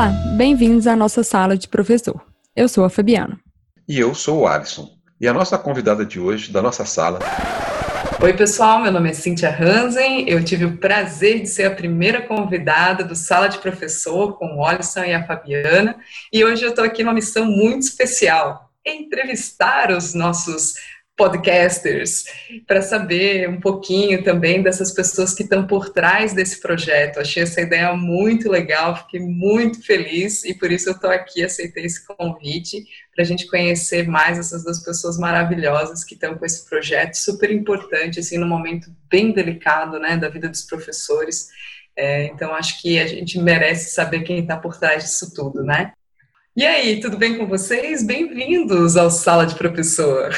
Olá, bem-vindos à nossa sala de professor. Eu sou a Fabiana. E eu sou o Alisson. E a nossa convidada de hoje, da nossa sala. Oi, pessoal, meu nome é Cíntia Hansen. Eu tive o prazer de ser a primeira convidada do Sala de Professor com o Alisson e a Fabiana. E hoje eu estou aqui numa missão muito especial: entrevistar os nossos podcasters, para saber um pouquinho também dessas pessoas que estão por trás desse projeto. Achei essa ideia muito legal, fiquei muito feliz e por isso eu estou aqui, aceitei esse convite para a gente conhecer mais essas duas pessoas maravilhosas que estão com esse projeto super importante, assim, num momento bem delicado, né, da vida dos professores. É, então, acho que a gente merece saber quem está por trás disso tudo, né? E aí, tudo bem com vocês? Bem-vindos ao Sala de Professor.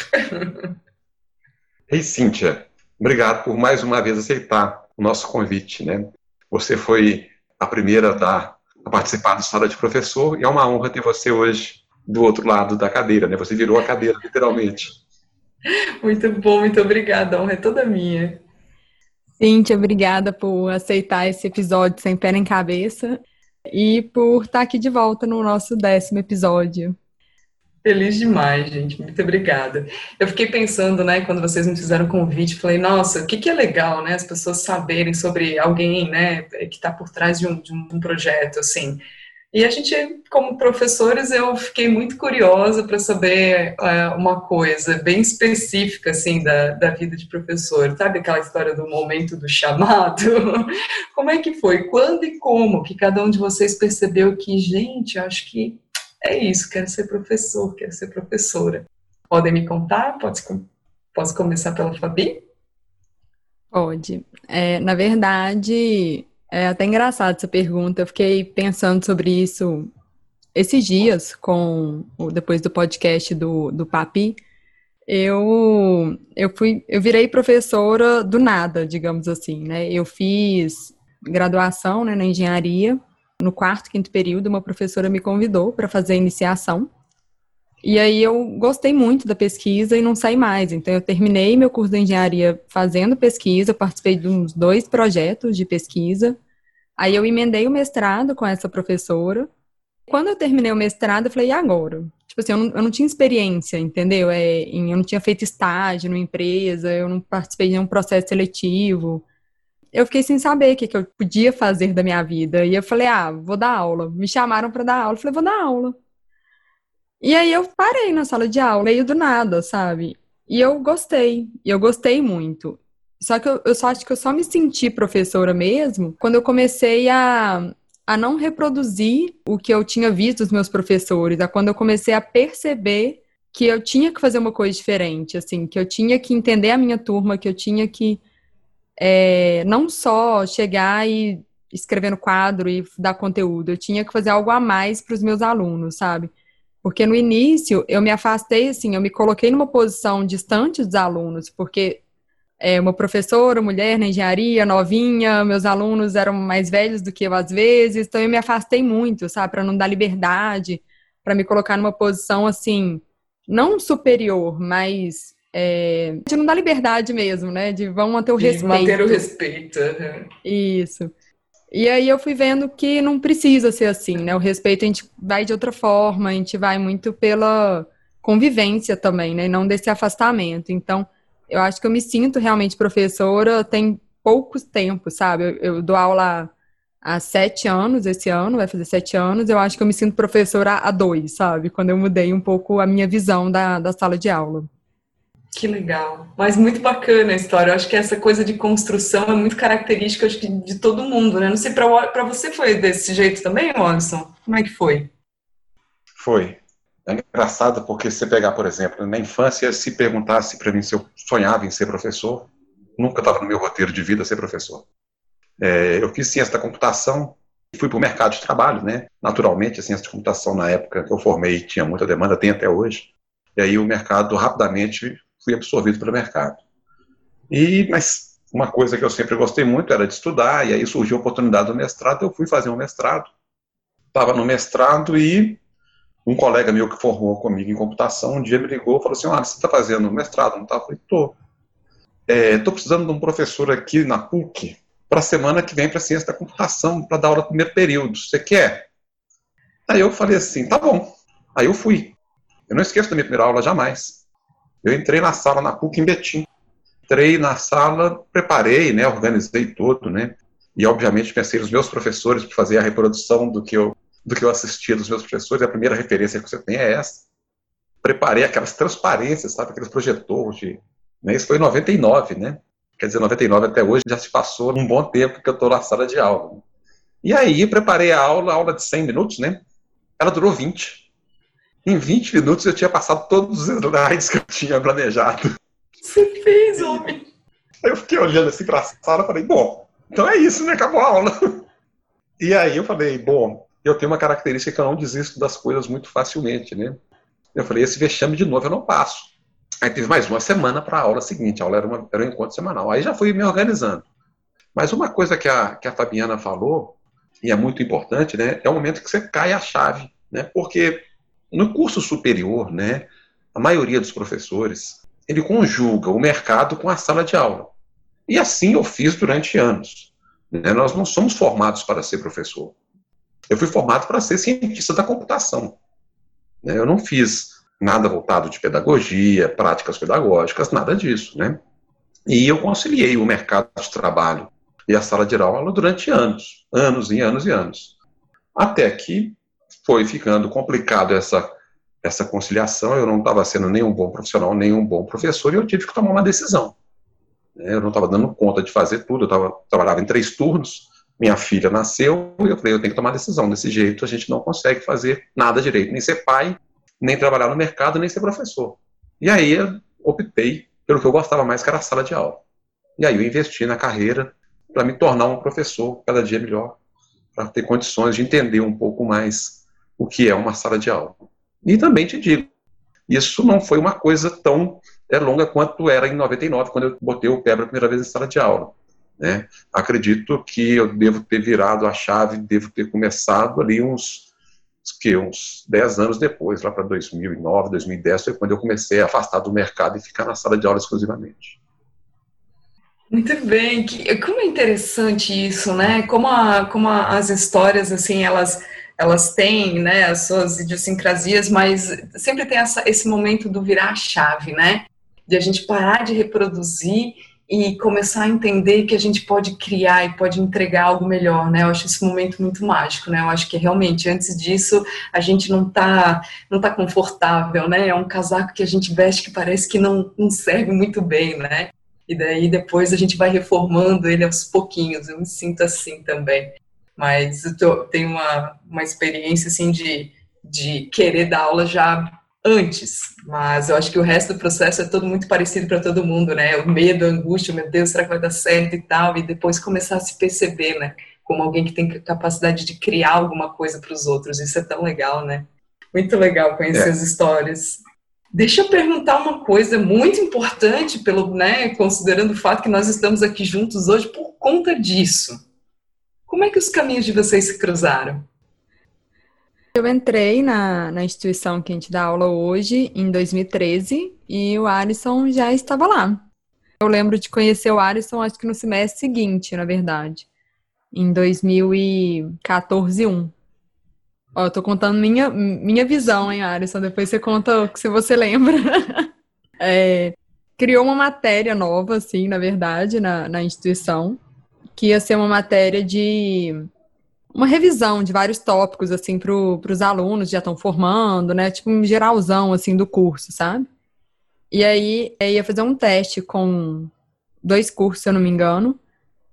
Ei, Cíntia, obrigado por mais uma vez aceitar o nosso convite. Né? Você foi a primeira a, dar, a participar do Sala de Professor e é uma honra ter você hoje do outro lado da cadeira. Né? Você virou a cadeira, literalmente. Muito bom, muito obrigada. A honra é toda minha. Cíntia, obrigada por aceitar esse episódio sem pé nem cabeça e por estar aqui de volta no nosso décimo episódio. Feliz demais, gente. Muito obrigada. Eu fiquei pensando, né, quando vocês me fizeram o convite, falei, nossa, o que, que é legal, né, as pessoas saberem sobre alguém, né, que está por trás de um, de um projeto, assim. E a gente, como professores, eu fiquei muito curiosa para saber é, uma coisa bem específica, assim, da, da vida de professor. Sabe aquela história do momento do chamado? Como é que foi? Quando e como que cada um de vocês percebeu que, gente, acho que é isso, quero ser professor, quero ser professora. Podem me contar? Pode, posso começar pela Fabi? Pode. É, na verdade, é até engraçado essa pergunta. Eu fiquei pensando sobre isso esses dias, com depois do podcast do, do Papi. Eu, eu fui, eu virei professora do nada, digamos assim, né? Eu fiz graduação né, na engenharia. No quarto, quinto período, uma professora me convidou para fazer a iniciação. E aí eu gostei muito da pesquisa e não saí mais. Então eu terminei meu curso de engenharia fazendo pesquisa, participei de uns dois projetos de pesquisa. Aí eu emendei o mestrado com essa professora. Quando eu terminei o mestrado, eu falei, e agora? Tipo assim, eu não, eu não tinha experiência, entendeu? É, eu não tinha feito estágio numa empresa, eu não participei de nenhum processo seletivo. Eu fiquei sem saber o que, que eu podia fazer da minha vida. E eu falei, ah, vou dar aula. Me chamaram para dar aula. Eu falei, vou dar aula. E aí eu parei na sala de aula, meio do nada, sabe? E eu gostei, e eu gostei muito. Só que eu, eu só acho que eu só me senti professora mesmo quando eu comecei a, a não reproduzir o que eu tinha visto dos meus professores, a quando eu comecei a perceber que eu tinha que fazer uma coisa diferente, assim, que eu tinha que entender a minha turma, que eu tinha que é, não só chegar e escrever no quadro e dar conteúdo, eu tinha que fazer algo a mais para os meus alunos, sabe? Porque no início eu me afastei, assim, eu me coloquei numa posição distante dos alunos, porque é, uma professora, mulher na engenharia, novinha, meus alunos eram mais velhos do que eu às vezes, então eu me afastei muito, sabe, para não dar liberdade, para me colocar numa posição assim, não superior, mas é, de não dar liberdade mesmo, né? De vão manter o de respeito. Manter o respeito. Uhum. Isso. E aí eu fui vendo que não precisa ser assim, né? O respeito a gente vai de outra forma, a gente vai muito pela convivência também, né? E não desse afastamento. Então, eu acho que eu me sinto realmente professora tem poucos tempos, sabe? Eu, eu dou aula há sete anos, esse ano, vai fazer sete anos, eu acho que eu me sinto professora há dois, sabe? Quando eu mudei um pouco a minha visão da, da sala de aula. Que legal. Mas muito bacana a história. Eu acho que essa coisa de construção é muito característica acho que, de todo mundo, né? Não sei, para você foi desse jeito também, Watson? Como é que foi? Foi. É engraçado porque se pegar, por exemplo, na infância, se perguntasse para mim se eu sonhava em ser professor, nunca estava no meu roteiro de vida ser professor. É, eu fiz ciência da computação e fui para o mercado de trabalho, né? Naturalmente, a ciência de computação na época que eu formei tinha muita demanda, tem até hoje. E aí o mercado rapidamente fui absorvido pelo mercado. E, mas uma coisa que eu sempre gostei muito era de estudar, e aí surgiu a oportunidade do mestrado, eu fui fazer um mestrado. Estava no mestrado e um colega meu que formou comigo em computação um dia me ligou e falou assim: Ah, você está fazendo mestrado? Não está? Eu falei: Estou. Estou é, precisando de um professor aqui na PUC para a semana que vem para ciência da computação, para dar aula no primeiro período. Você quer? Aí eu falei assim, tá bom. Aí eu fui. Eu não esqueço da minha primeira aula jamais. Eu entrei na sala na PUC em Betim. Entrei na sala, preparei, né, organizei tudo, né? E obviamente pensei nos meus professores para fazer a reprodução do que eu do que eu assistia dos meus professores. A primeira referência que você tem é essa. Preparei aquelas transparências, sabe, aqueles projetores de, né? Isso foi em 99, né? Quer dizer, 99 até hoje já se passou um bom tempo que eu estou na sala de aula. E aí preparei a aula, aula de 100 minutos, né? Ela durou 20. Em 20 minutos eu tinha passado todos os slides que eu tinha planejado. Você fez, homem! Aí eu fiquei olhando assim para a sala e falei, bom, então é isso, né? Acabou a aula. E aí eu falei, bom, eu tenho uma característica que eu não desisto das coisas muito facilmente, né? Eu falei, esse vexame de novo eu não passo. Aí teve mais uma semana para a aula seguinte, a aula era, uma, era um encontro semanal. Aí já fui me organizando. Mas uma coisa que a, que a Fabiana falou, e é muito importante, né, é o momento que você cai a chave, né, porque no curso superior, né, a maioria dos professores, ele conjuga o mercado com a sala de aula. E assim eu fiz durante anos. Né, nós não somos formados para ser professor. Eu fui formado para ser cientista da computação. Né, eu não fiz nada voltado de pedagogia, práticas pedagógicas, nada disso, né? E eu conciliei o mercado de trabalho e a sala de aula durante anos, anos e anos e anos. Até que foi ficando complicado essa, essa conciliação, eu não estava sendo nem um bom profissional, nem um bom professor, e eu tive que tomar uma decisão. Eu não estava dando conta de fazer tudo, eu tava, trabalhava em três turnos, minha filha nasceu, e eu falei, eu tenho que tomar decisão, desse jeito a gente não consegue fazer nada direito, nem ser pai, nem trabalhar no mercado, nem ser professor. E aí eu optei pelo que eu gostava mais, que era a sala de aula. E aí eu investi na carreira para me tornar um professor cada dia melhor, para ter condições de entender um pouco mais o que é uma sala de aula. E também te digo, isso não foi uma coisa tão é, longa quanto era em 99, quando eu botei o pé pela primeira vez em sala de aula. Né? Acredito que eu devo ter virado a chave, devo ter começado ali uns que uns 10 anos depois, lá para 2009, 2010, foi quando eu comecei a afastar do mercado e ficar na sala de aula exclusivamente. Muito bem, que, como é interessante isso, né? Como, a, como a, as histórias, assim, elas, elas têm, né, as suas idiosincrasias, mas sempre tem essa, esse momento do virar a chave, né? De a gente parar de reproduzir e começar a entender que a gente pode criar e pode entregar algo melhor, né? Eu acho esse momento muito mágico, né? Eu acho que realmente antes disso a gente não tá não tá confortável, né? É um casaco que a gente veste que parece que não, não serve muito bem, né? E daí depois a gente vai reformando ele aos pouquinhos. Eu me sinto assim também. Mas eu tenho uma, uma experiência assim de, de querer dar aula já antes, mas eu acho que o resto do processo é todo muito parecido para todo mundo, né? O medo, a angústia, meu Deus, será que vai dar certo e tal, e depois começar a se perceber, né? Como alguém que tem capacidade de criar alguma coisa para os outros. Isso é tão legal, né? Muito legal conhecer é. as histórias. Deixa eu perguntar uma coisa muito importante, pelo, né, considerando o fato que nós estamos aqui juntos hoje por conta disso. Como é que os caminhos de vocês se cruzaram? Eu entrei na, na instituição que a gente dá aula hoje em 2013 e o Alisson já estava lá. Eu lembro de conhecer o Alisson, acho que no semestre seguinte, na verdade, em 2014 1. Ó, eu tô contando minha, minha visão, hein, Alisson? Depois você conta o que você lembra. é, criou uma matéria nova, assim, na verdade, na, na instituição, que ia ser uma matéria de uma revisão de vários tópicos, assim, para os alunos que já estão formando, né? Tipo um geralzão, assim, do curso, sabe? E aí, ia fazer um teste com dois cursos, se eu não me engano.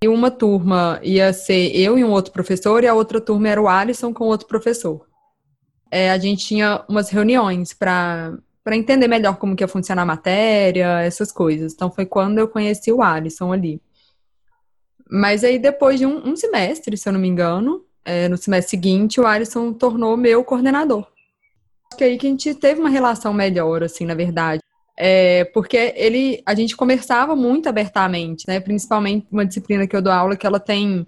E uma turma ia ser eu e um outro professor, e a outra turma era o Alisson com outro professor. É, a gente tinha umas reuniões para para entender melhor como que ia funcionar a matéria, essas coisas. Então foi quando eu conheci o Alisson ali. Mas aí depois de um, um semestre, se eu não me engano, é, no semestre seguinte, o Alisson tornou meu coordenador. Acho que aí que a gente teve uma relação melhor, assim, na verdade. É, porque ele, a gente conversava muito abertamente, né? Principalmente uma disciplina que eu dou aula que ela tem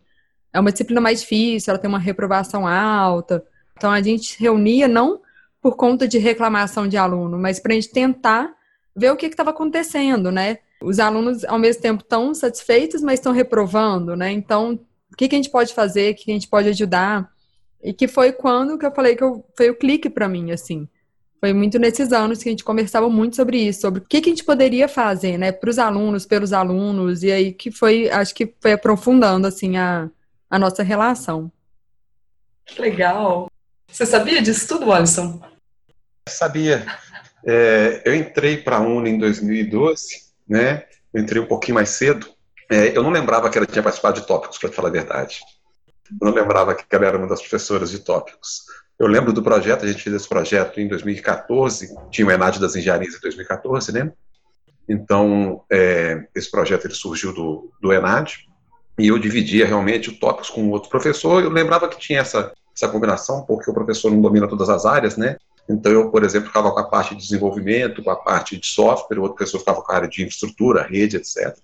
é uma disciplina mais difícil, ela tem uma reprovação alta. Então a gente reunia não por conta de reclamação de aluno, mas para a gente tentar ver o que estava acontecendo, né? Os alunos ao mesmo tempo estão satisfeitos, mas estão reprovando, né? Então o que, que a gente pode fazer, o que, que a gente pode ajudar. E que foi quando que eu falei que eu, foi o clique para mim, assim. Foi muito nesses anos que a gente conversava muito sobre isso, sobre o que, que a gente poderia fazer, né, para os alunos, pelos alunos, e aí que foi, acho que foi aprofundando, assim, a, a nossa relação. Que legal. Você sabia disso tudo, Alisson? Sabia. É, eu entrei para a UNA em 2012, né? Eu entrei um pouquinho mais cedo. É, eu não lembrava que ela tinha participado de tópicos, para falar a verdade. Eu não lembrava que ela era uma das professoras de tópicos. Eu lembro do projeto, a gente fez esse projeto em 2014, tinha o ENAD das Engenharias em 2014, né? Então, é, esse projeto ele surgiu do, do ENAD, e eu dividia realmente o tópicos com outro professor. Eu lembrava que tinha essa, essa combinação, porque o professor não domina todas as áreas, né? Então, eu, por exemplo, ficava com a parte de desenvolvimento, com a parte de software, o outro professor ficava com a área de infraestrutura, rede, etc.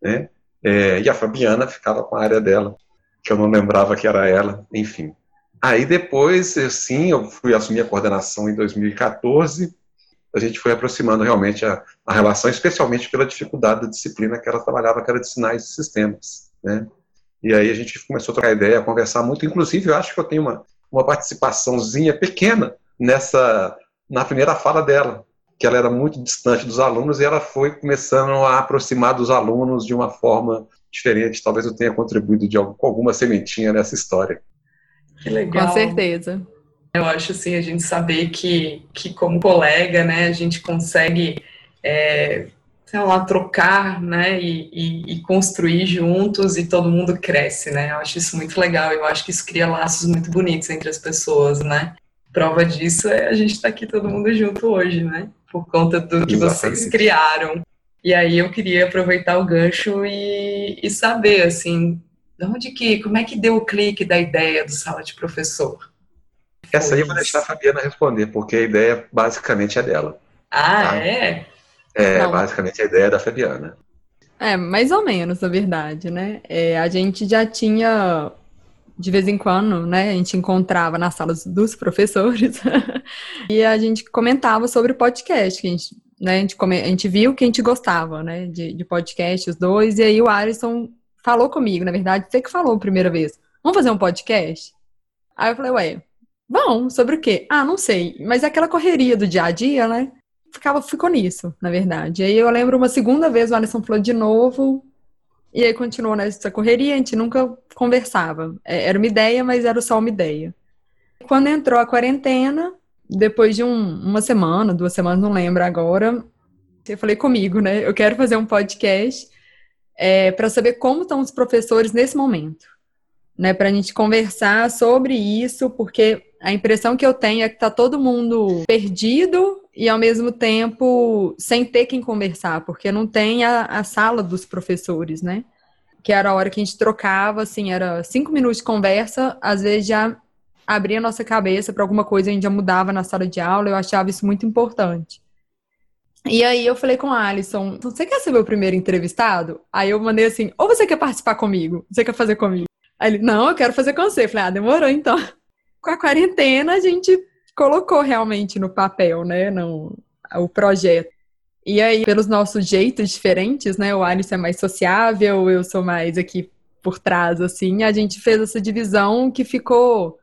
Né? É, e a Fabiana ficava com a área dela, que eu não lembrava que era ela, enfim. Aí depois, sim, eu fui assumir a coordenação em 2014, a gente foi aproximando realmente a, a relação, especialmente pela dificuldade da disciplina que ela trabalhava, que era de sinais de sistemas, né? E aí a gente começou a trocar ideia, a conversar muito, inclusive eu acho que eu tenho uma, uma participaçãozinha pequena nessa na primeira fala dela, que ela era muito distante dos alunos e ela foi começando a aproximar dos alunos de uma forma diferente. Talvez eu tenha contribuído de algum, com alguma sementinha nessa história. Que legal. Com certeza. Eu acho assim, a gente saber que, que como colega, né, a gente consegue, é, sei lá, trocar, né, e, e, e, construir juntos e todo mundo cresce, né, eu acho isso muito legal, eu acho que isso cria laços muito bonitos entre as pessoas, né. Prova disso é a gente estar tá aqui todo mundo junto hoje, né? Por conta do que Exatamente. vocês criaram. E aí eu queria aproveitar o gancho e, e saber, assim, de onde que, como é que deu o clique da ideia do sala de professor? Essa aí eu vou deixar a Fabiana responder, porque a ideia basicamente é dela. Ah, tá? é? É, Não. basicamente a ideia é da Fabiana. É, mais ou menos, na verdade, né? É, a gente já tinha de vez em quando, né, a gente encontrava nas salas dos professores e a gente comentava sobre o podcast, que a gente, né, a gente, come, a gente viu que a gente gostava, né, de, de podcast, os dois, e aí o Alisson falou comigo, na verdade, você que falou a primeira vez, vamos fazer um podcast? Aí eu falei, ué, vamos, sobre o quê? Ah, não sei, mas é aquela correria do dia a dia, né, ficava, ficou nisso, na verdade. Aí eu lembro uma segunda vez o Alisson falou de novo, e aí continuou nessa correria, a gente nunca conversava. É, era uma ideia, mas era só uma ideia. Quando entrou a quarentena, depois de um, uma semana, duas semanas, não lembro agora, eu falei comigo, né? Eu quero fazer um podcast é, para saber como estão os professores nesse momento, né? Para a gente conversar sobre isso, porque a impressão que eu tenho é que está todo mundo perdido e ao mesmo tempo sem ter quem conversar, porque não tem a, a, sala dos professores, né? Que era a hora que a gente trocava, assim, era cinco minutos de conversa, às vezes já abria a nossa cabeça para alguma coisa, a gente já mudava na sala de aula, eu achava isso muito importante. E aí eu falei com a Alisson, você quer ser meu primeiro entrevistado? Aí eu mandei assim, ou você quer participar comigo? Você quer fazer comigo? Aí ele, não, eu quero fazer com você. Eu falei, ah, demorou então. Com a quarentena, a gente colocou realmente no papel, né, no, o projeto. E aí, pelos nossos jeitos diferentes, né, o Alisson é mais sociável, eu sou mais aqui por trás, assim, a gente fez essa divisão que ficou,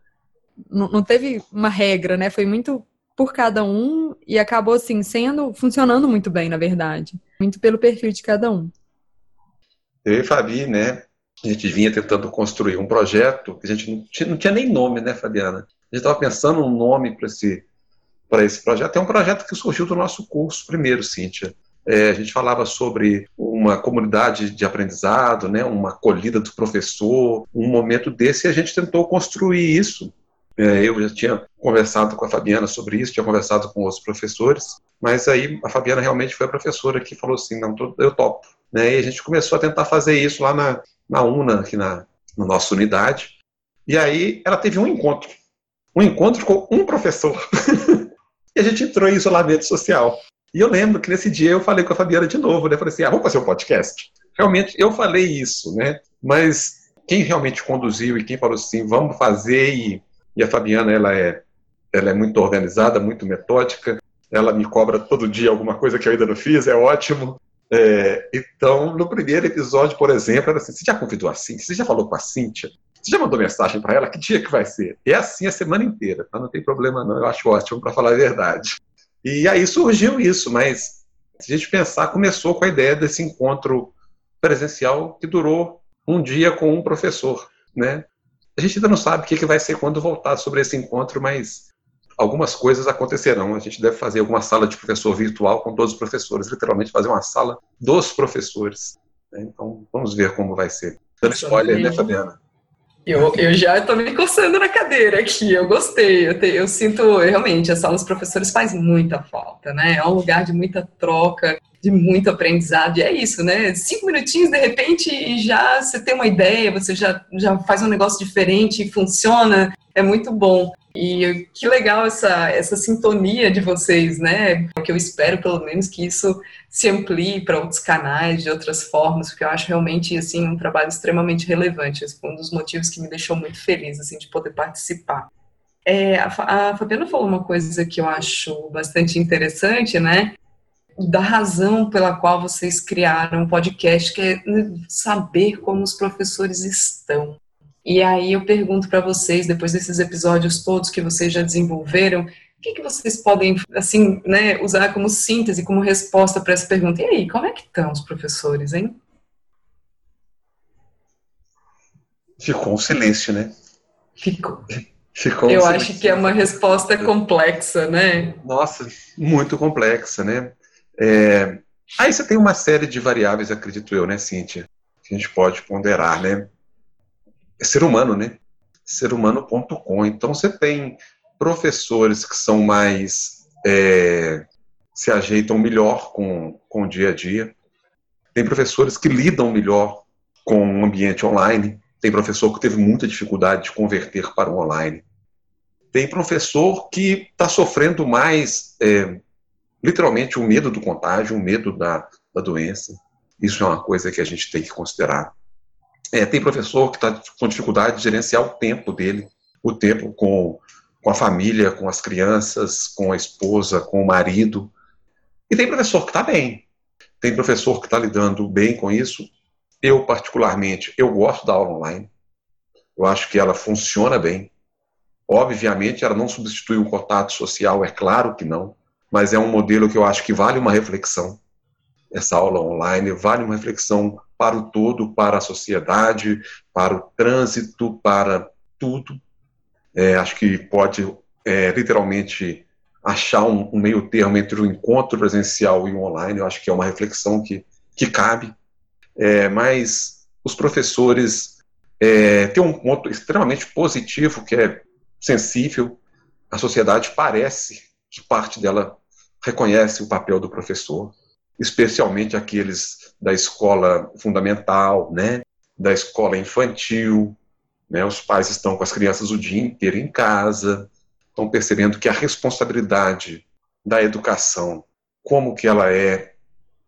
não, teve uma regra, né, foi muito por cada um e acabou, assim, sendo, funcionando muito bem, na verdade, muito pelo perfil de cada um. Eu e Fabi, né, a gente vinha tentando construir um projeto que a gente não tinha, não tinha nem nome, né, Fabiana? A gente estava pensando um nome para esse, esse projeto. É um projeto que surgiu do nosso curso primeiro, Cíntia. É, a gente falava sobre uma comunidade de aprendizado, né, uma acolhida do professor, um momento desse, e a gente tentou construir isso. É, eu já tinha conversado com a Fabiana sobre isso, tinha conversado com outros professores, mas aí a Fabiana realmente foi a professora que falou assim, não, eu topo. Né, e a gente começou a tentar fazer isso lá na, na UNA, aqui na, na nossa unidade, e aí ela teve um encontro um encontro com um professor. e a gente entrou em isolamento social. E eu lembro que nesse dia eu falei com a Fabiana de novo, né? Falei assim, ah, vamos fazer um podcast. Realmente, eu falei isso, né? Mas quem realmente conduziu e quem falou assim, vamos fazer, e, e a Fabiana, ela é, ela é muito organizada, muito metódica, ela me cobra todo dia alguma coisa que eu ainda não fiz, é ótimo. É, então, no primeiro episódio, por exemplo, era assim, você já convidou a Cíntia? Você já falou com a Cíntia? Você já mandou mensagem para ela? Que dia que vai ser? É assim a semana inteira, tá? não tem problema não, eu acho ótimo, para falar a verdade. E aí surgiu isso, mas se a gente pensar, começou com a ideia desse encontro presencial que durou um dia com um professor, né? A gente ainda não sabe o que vai ser quando voltar sobre esse encontro, mas algumas coisas acontecerão. A gente deve fazer alguma sala de professor virtual com todos os professores, literalmente fazer uma sala dos professores. Então, vamos ver como vai ser. Dando spoiler, né, Fabiana? Eu, eu já estou me coçando na cadeira aqui, eu gostei, eu, te, eu sinto, realmente, a sala dos professores faz muita falta, né? É um lugar de muita troca, de muito aprendizado, e é isso, né? Cinco minutinhos, de repente, e já você tem uma ideia, você já, já faz um negócio diferente e funciona, é muito bom. E que legal essa, essa sintonia de vocês, né? O que eu espero, pelo menos, que isso se amplie para outros canais, de outras formas, porque eu acho realmente, assim, um trabalho extremamente relevante. Esse foi um dos motivos que me deixou muito feliz, assim, de poder participar. É, a, Fabiana falou uma coisa que eu acho bastante interessante, né? Da razão pela qual vocês criaram um podcast, que é saber como os professores estão. E aí eu pergunto para vocês, depois desses episódios todos que vocês já desenvolveram, o que, que vocês podem, assim, né, usar como síntese, como resposta para essa pergunta? E aí, como é que estão os professores, hein? Ficou um silêncio, né? Ficou. Ficou um Eu silêncio. acho que é uma resposta complexa, né? Nossa, muito complexa, né? É... Aí você tem uma série de variáveis, acredito eu, né, Cíntia? Que a gente pode ponderar, né? É ser humano, né? Serhumano.com. Então você tem professores que são mais. É, se ajeitam melhor com, com o dia a dia. Tem professores que lidam melhor com o ambiente online. Tem professor que teve muita dificuldade de converter para o online. Tem professor que está sofrendo mais, é, literalmente, o medo do contágio, o medo da, da doença. Isso é uma coisa que a gente tem que considerar. É, tem professor que está com dificuldade de gerenciar o tempo dele, o tempo com, com a família, com as crianças, com a esposa, com o marido. E tem professor que está bem. Tem professor que está lidando bem com isso. Eu, particularmente, eu gosto da aula online. Eu acho que ela funciona bem. Obviamente, ela não substitui o contato social, é claro que não. Mas é um modelo que eu acho que vale uma reflexão. Essa aula online vale uma reflexão para o todo, para a sociedade, para o trânsito, para tudo. É, acho que pode é, literalmente achar um, um, meio termo entre o encontro presencial e o online. Eu acho que é uma reflexão que, que cabe. É, mas os professores é, têm um ponto extremamente positivo, que é sensível. A sociedade parece que parte dela reconhece o papel do professor especialmente aqueles da escola fundamental, né, da escola infantil, né, os pais estão com as crianças o dia inteiro em casa, estão percebendo que a responsabilidade da educação, como que ela é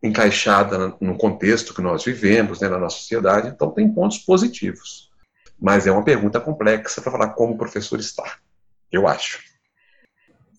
encaixada no contexto que nós vivemos, né, na nossa sociedade, então tem pontos positivos. Mas é uma pergunta complexa para falar como o professor está, eu acho.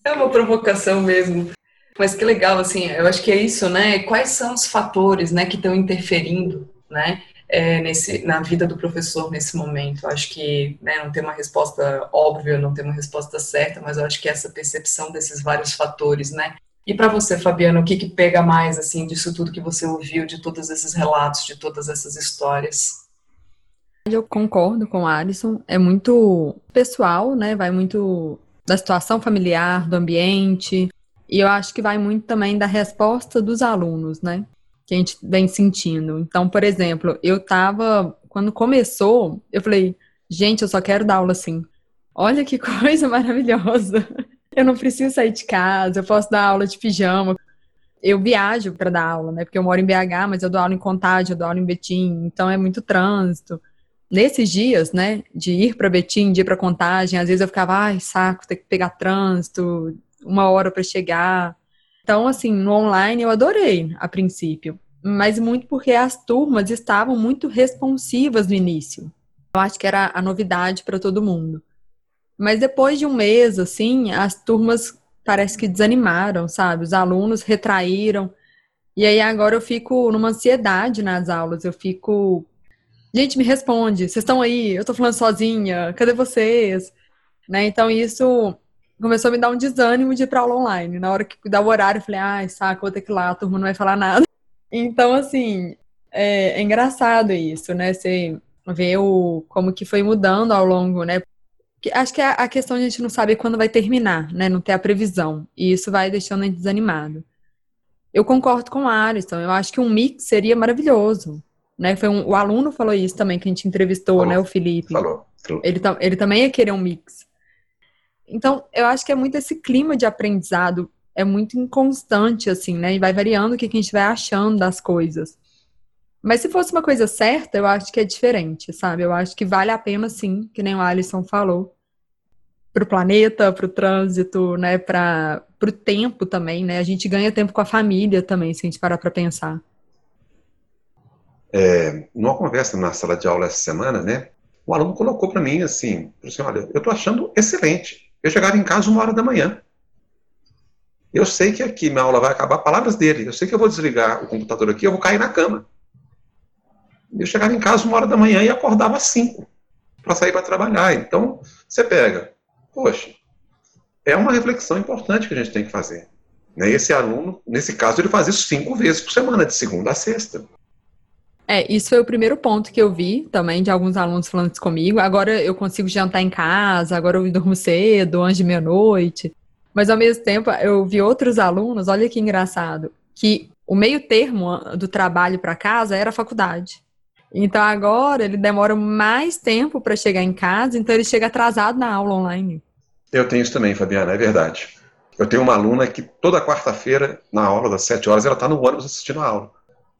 É uma provocação mesmo. Mas que legal, assim, eu acho que é isso, né? Quais são os fatores, né, que estão interferindo, né, é, nesse, na vida do professor nesse momento? Eu acho que né, não tem uma resposta óbvia, não tem uma resposta certa, mas eu acho que essa percepção desses vários fatores, né? E para você, Fabiano, o que, que pega mais, assim, disso tudo que você ouviu, de todos esses relatos, de todas essas histórias? Eu concordo com o Alisson, é muito pessoal, né? Vai muito da situação familiar, do ambiente, e eu acho que vai muito também da resposta dos alunos, né? Que a gente vem sentindo. Então, por exemplo, eu tava, quando começou, eu falei, gente, eu só quero dar aula assim. Olha que coisa maravilhosa. Eu não preciso sair de casa, eu posso dar aula de pijama. Eu viajo para dar aula, né? Porque eu moro em BH, mas eu dou aula em Contagem, eu dou aula em Betim, então é muito trânsito. Nesses dias, né, de ir para Betim, de ir para Contagem, às vezes eu ficava, ai, saco, ter que pegar trânsito, uma hora para chegar. Então, assim, no online eu adorei a princípio, mas muito porque as turmas estavam muito responsivas no início. Eu acho que era a novidade para todo mundo. Mas depois de um mês, assim, as turmas parece que desanimaram, sabe? Os alunos retraíram. E aí agora eu fico numa ansiedade nas aulas, eu fico gente, me responde, vocês estão aí, eu tô falando sozinha, cadê vocês? Né? Então isso começou a me dar um desânimo de ir para aula online. Na hora que dava o horário, eu falei, ai, saco, vou ter que ir lá, a turma não vai falar nada. Então, assim, é, é engraçado isso, né? Você vê o, como que foi mudando ao longo, né? Acho que a, a questão a gente não sabe quando vai terminar, né? Não ter a previsão. E isso vai deixando a gente desanimado. Eu concordo com o Alisson. Eu acho que um mix seria maravilhoso. Né? Foi um, o aluno falou isso também, que a gente entrevistou, falou, né? O Felipe. Falou. falou. Ele, ele também ia querer um mix. Então, eu acho que é muito esse clima de aprendizado, é muito inconstante, assim, né? E vai variando o que a gente vai achando das coisas. Mas se fosse uma coisa certa, eu acho que é diferente, sabe? Eu acho que vale a pena, sim, que nem o Alisson falou, para o planeta, para o trânsito, né? Para o tempo também, né? A gente ganha tempo com a família também, se a gente parar para pensar. É, numa conversa na sala de aula essa semana, né? O aluno colocou para mim assim, assim, olha, eu estou achando excelente eu chegava em casa uma hora da manhã. Eu sei que aqui minha aula vai acabar, palavras dele. Eu sei que eu vou desligar o computador aqui, eu vou cair na cama. Eu chegava em casa uma hora da manhã e acordava às cinco para sair para trabalhar. Então, você pega, poxa, é uma reflexão importante que a gente tem que fazer. Né? Esse aluno, nesse caso, ele faz isso cinco vezes por semana, de segunda a sexta. É, isso foi o primeiro ponto que eu vi também de alguns alunos falando isso comigo. Agora eu consigo jantar em casa, agora eu durmo cedo, antes de meia-noite. Mas ao mesmo tempo eu vi outros alunos, olha que engraçado, que o meio termo do trabalho para casa era a faculdade. Então agora ele demora mais tempo para chegar em casa, então ele chega atrasado na aula online. Eu tenho isso também, Fabiana, é verdade. Eu tenho uma aluna que toda quarta-feira, na aula das sete horas, ela está no ônibus assistindo a aula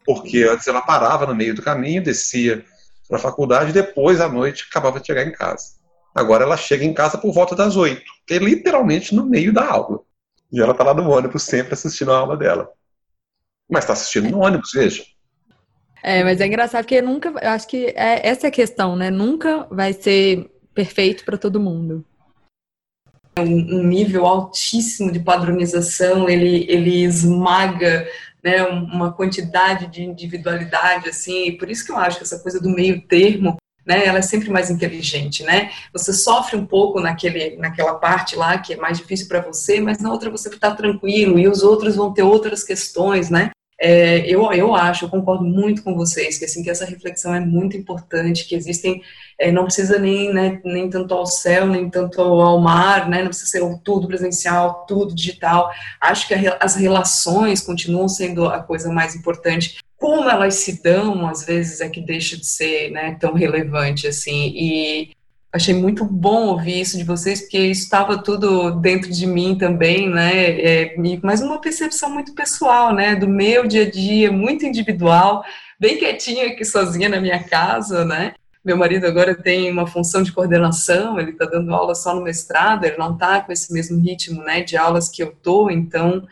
porque antes ela parava no meio do caminho, descia para a faculdade e depois à noite acabava de chegar em casa. Agora ela chega em casa por volta das oito, que é literalmente no meio da aula. E ela está lá no ônibus sempre assistindo a aula dela. Mas está assistindo no ônibus, veja. É, mas é engraçado porque nunca, eu acho que é, essa é a questão, né? Nunca vai ser perfeito para todo mundo. Um, um nível altíssimo de padronização, ele, ele esmaga né, uma quantidade de individualidade, assim, e por isso que eu acho que essa coisa do meio termo, né, ela é sempre mais inteligente, né? Você sofre um pouco naquele, naquela parte lá que é mais difícil para você, mas na outra você está tranquilo e os outros vão ter outras questões, né? É, eu, eu acho, eu concordo muito com vocês, que, assim, que essa reflexão é muito importante, que existem, é, não precisa nem, né, nem tanto ao céu, nem tanto ao mar, né, não precisa ser tudo presencial, tudo digital. Acho que a, as relações continuam sendo a coisa mais importante. Como elas se dão, às vezes, é que deixa de ser né, tão relevante, assim, e achei muito bom ouvir isso de vocês, porque isso estava tudo dentro de mim também, né? É, mas uma percepção muito pessoal, né? Do meu dia a dia, muito individual, bem quietinha aqui sozinha na minha casa, né? Meu marido agora tem uma função de coordenação, ele está dando aula só no mestrado, ele não está com esse mesmo ritmo, né, de aulas que eu tô, então,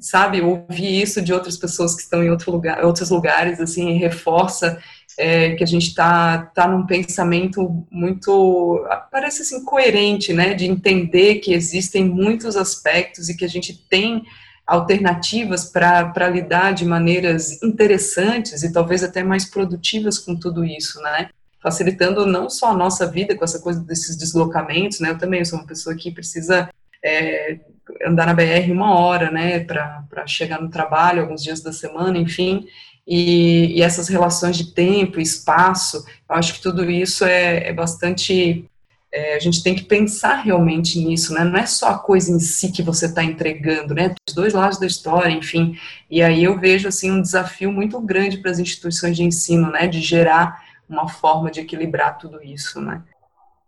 sabe, ouvir isso de outras pessoas que estão em outro lugar, outros lugares, assim, reforça é, que a gente está tá num pensamento muito, parece assim, coerente, né, de entender que existem muitos aspectos e que a gente tem alternativas para lidar de maneiras interessantes e talvez até mais produtivas com tudo isso, né, facilitando não só a nossa vida com essa coisa desses deslocamentos, né, eu também sou uma pessoa que precisa é, andar na BR uma hora, né, para chegar no trabalho alguns dias da semana, enfim, e, e, essas relações de tempo, espaço, eu acho que tudo isso é, é bastante. É, a gente tem que pensar realmente nisso, né? Não é só a coisa em si que você está entregando, né? Os dois lados da história, enfim. E aí eu vejo assim um desafio muito grande para as instituições de ensino, né? De gerar uma forma de equilibrar tudo isso, né?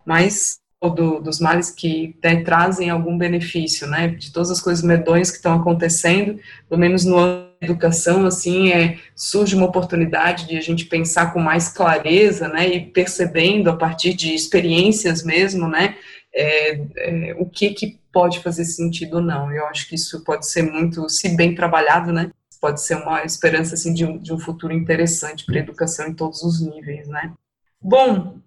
Mas do, dos males que né, trazem algum benefício, né? De todas as coisas medonhas que estão acontecendo, pelo menos no ano educação, assim, é, surge uma oportunidade de a gente pensar com mais clareza, né, e percebendo a partir de experiências mesmo, né, é, é, o que que pode fazer sentido ou não. Eu acho que isso pode ser muito, se bem trabalhado, né, pode ser uma esperança, assim, de um, de um futuro interessante para a educação em todos os níveis, né. Bom,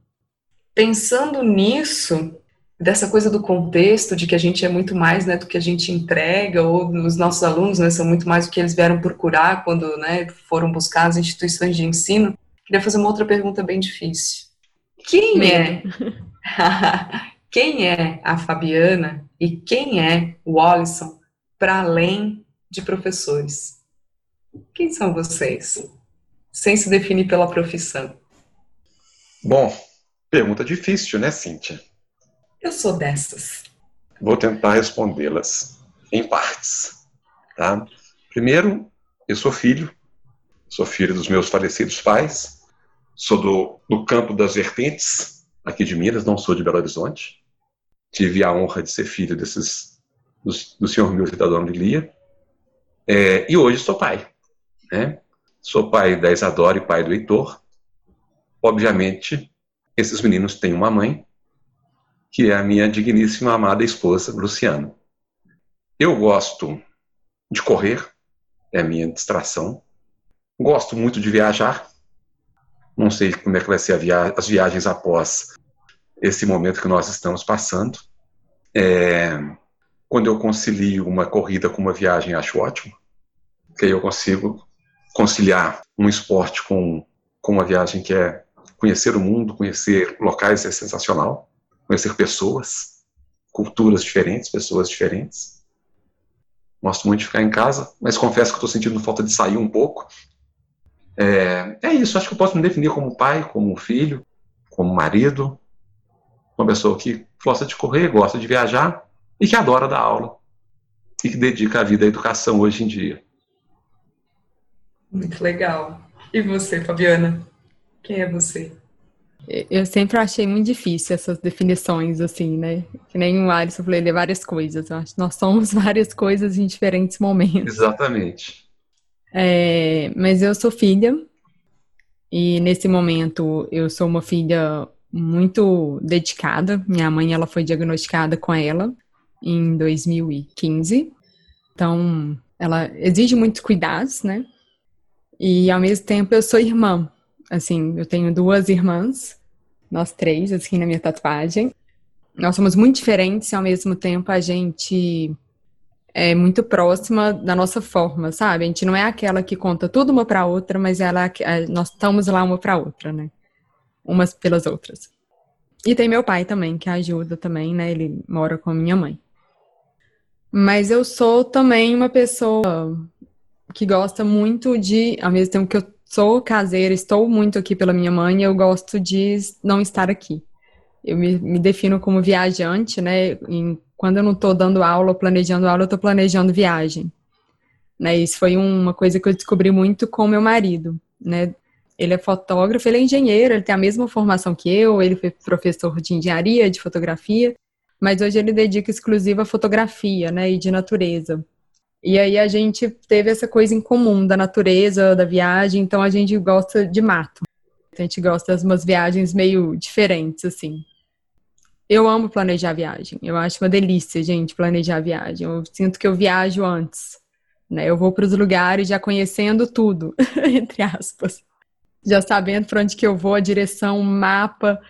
pensando nisso, dessa coisa do contexto, de que a gente é muito mais né, do que a gente entrega, ou os nossos alunos né, são muito mais do que eles vieram procurar quando né, foram buscar as instituições de ensino. Queria fazer uma outra pergunta bem difícil. Quem é? quem é a Fabiana e quem é o Alisson para além de professores? Quem são vocês? Sem se definir pela profissão. Bom, pergunta difícil, né, Cíntia? Eu sou dessas. Vou tentar respondê-las em partes. Tá? Primeiro, eu sou filho, sou filho dos meus falecidos pais, sou do, do campo das vertentes, aqui de Minas, não sou de Belo Horizonte. Tive a honra de ser filho desses do, do senhor Milton e da dona Lilia. É, e hoje sou pai. Né? Sou pai da Isadora e pai do Heitor. Obviamente, esses meninos têm uma mãe, que é a minha digníssima amada esposa, Luciana. Eu gosto de correr, é a minha distração. Gosto muito de viajar. Não sei como é que vai ser via as viagens após esse momento que nós estamos passando. É, quando eu concilio uma corrida com uma viagem, acho ótimo, porque aí eu consigo conciliar um esporte com, com uma viagem que é conhecer o mundo, conhecer locais é sensacional conhecer pessoas, culturas diferentes, pessoas diferentes. Gosto muito de ficar em casa, mas confesso que estou sentindo falta de sair um pouco. É, é, isso, acho que eu posso me definir como pai, como filho, como marido, uma pessoa que gosta de correr, gosta de viajar e que adora dar aula e que dedica a vida à educação hoje em dia. Muito legal. E você, Fabiana? Quem é você? Eu sempre achei muito difícil essas definições, assim, né? Que nem o Alisson falou, ele é várias coisas. Eu acho que nós somos várias coisas em diferentes momentos. Exatamente. É, mas eu sou filha, e nesse momento eu sou uma filha muito dedicada. Minha mãe, ela foi diagnosticada com ela em 2015. Então, ela exige muitos cuidados, né? E ao mesmo tempo eu sou irmã. Assim, eu tenho duas irmãs, nós três, assim, na minha tatuagem. Nós somos muito diferentes e ao mesmo tempo a gente é muito próxima da nossa forma, sabe? A gente não é aquela que conta tudo uma para outra, mas ela nós estamos lá uma para outra, né? Umas pelas outras. E tem meu pai também que ajuda também, né? Ele mora com a minha mãe. Mas eu sou também uma pessoa que gosta muito de, ao mesmo tempo que eu sou caseira, estou muito aqui pela minha mãe, eu gosto de não estar aqui. Eu me, me defino como viajante, né? Em, quando eu não estou dando aula, planejando aula, eu estou planejando viagem. Né? Isso foi uma coisa que eu descobri muito com meu marido, né? Ele é fotógrafo, ele é engenheiro, ele tem a mesma formação que eu, ele foi professor de engenharia, de fotografia, mas hoje ele dedica exclusiva à fotografia, né, e de natureza. E aí a gente teve essa coisa em comum da natureza, da viagem, então a gente gosta de mato. A gente gosta de umas viagens meio diferentes, assim. Eu amo planejar viagem. Eu acho uma delícia, gente, planejar viagem. Eu sinto que eu viajo antes. Né? Eu vou para os lugares já conhecendo tudo, entre aspas. Já sabendo para onde que eu vou, a direção, o mapa.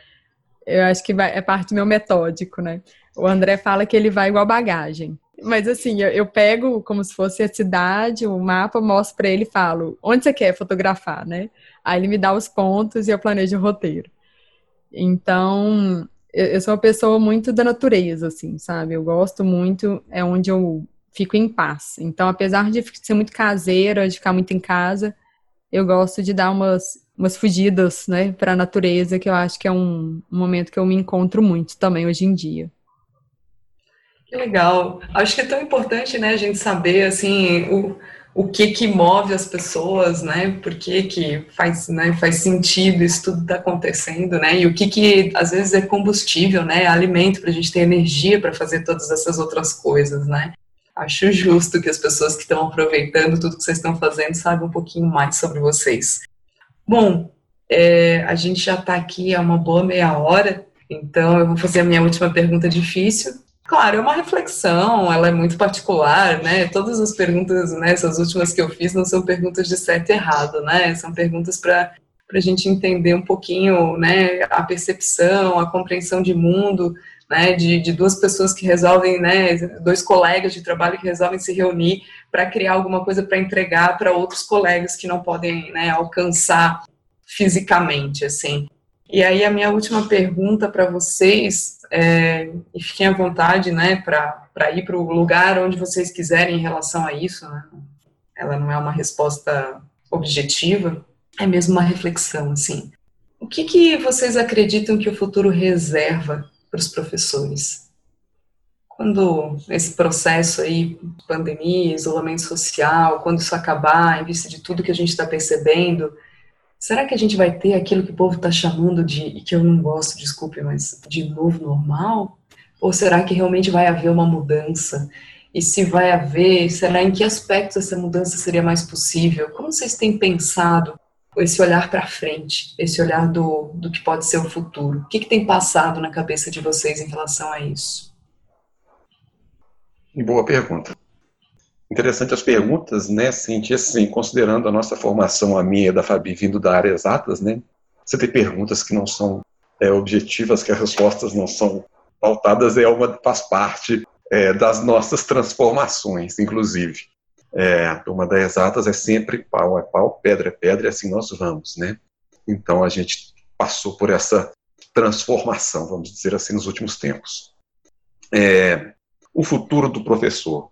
Eu acho que vai, é parte do meu metódico, né? O André fala que ele vai igual bagagem. Mas assim, eu, eu, pego como se fosse a cidade, o mapa, mostro para ele e falo, onde você quer fotografar, né? Aí ele me dá os pontos e eu planejo o roteiro. Então, eu, eu sou uma pessoa muito da natureza, assim, sabe? Eu gosto muito, é onde eu fico em paz. Então, apesar de ser muito caseira, de ficar muito em casa, eu gosto de dar umas, umas fugidas, né, para a natureza, que eu acho que é um, um momento que eu me encontro muito também hoje em dia. Que legal. Acho que é tão importante, né, a gente saber, assim, o, o que que move as pessoas, né, por que que faz, né, faz sentido isso tudo está acontecendo, né, e o que que, às vezes, é combustível, né, alimento para a gente ter energia para fazer todas essas outras coisas, né. Acho justo que as pessoas que estão aproveitando tudo que vocês estão fazendo saibam um pouquinho mais sobre vocês. Bom, é, a gente já está aqui há uma boa meia hora, então eu vou fazer a minha última pergunta difícil, Claro, é uma reflexão, ela é muito particular, né? Todas as perguntas, né, essas últimas que eu fiz, não são perguntas de certo e errado, né? São perguntas para a gente entender um pouquinho, né, a percepção, a compreensão de mundo, né, de, de duas pessoas que resolvem, né, dois colegas de trabalho que resolvem se reunir para criar alguma coisa para entregar para outros colegas que não podem, né, alcançar fisicamente, assim. E aí a minha última pergunta para vocês, é, e fiquem à vontade, né, para ir para o lugar onde vocês quiserem em relação a isso, né? Ela não é uma resposta objetiva, é mesmo uma reflexão, assim. O que, que vocês acreditam que o futuro reserva para os professores? Quando esse processo aí, pandemia, isolamento social, quando isso acabar, em vista de tudo que a gente está percebendo, será que a gente vai ter aquilo que o povo está chamando de, e que eu não gosto, desculpe, mas de novo normal? Ou será que realmente vai haver uma mudança? E se vai haver, será em que aspectos essa mudança seria mais possível? Como vocês têm pensado esse olhar para frente, esse olhar do, do que pode ser o futuro? O que, que tem passado na cabeça de vocês em relação a isso? Boa pergunta. Interessante as perguntas, né, Cintia, assim, considerando a nossa formação, a minha e da Fabi, vindo da área exatas, né, você tem perguntas que não são é, objetivas, que as respostas não são pautadas, é uma, faz parte é, das nossas transformações, inclusive. É, a turma da exatas é sempre pau é pau, pedra é pedra, e assim nós vamos, né? Então a gente passou por essa transformação, vamos dizer assim, nos últimos tempos. É, o futuro do professor.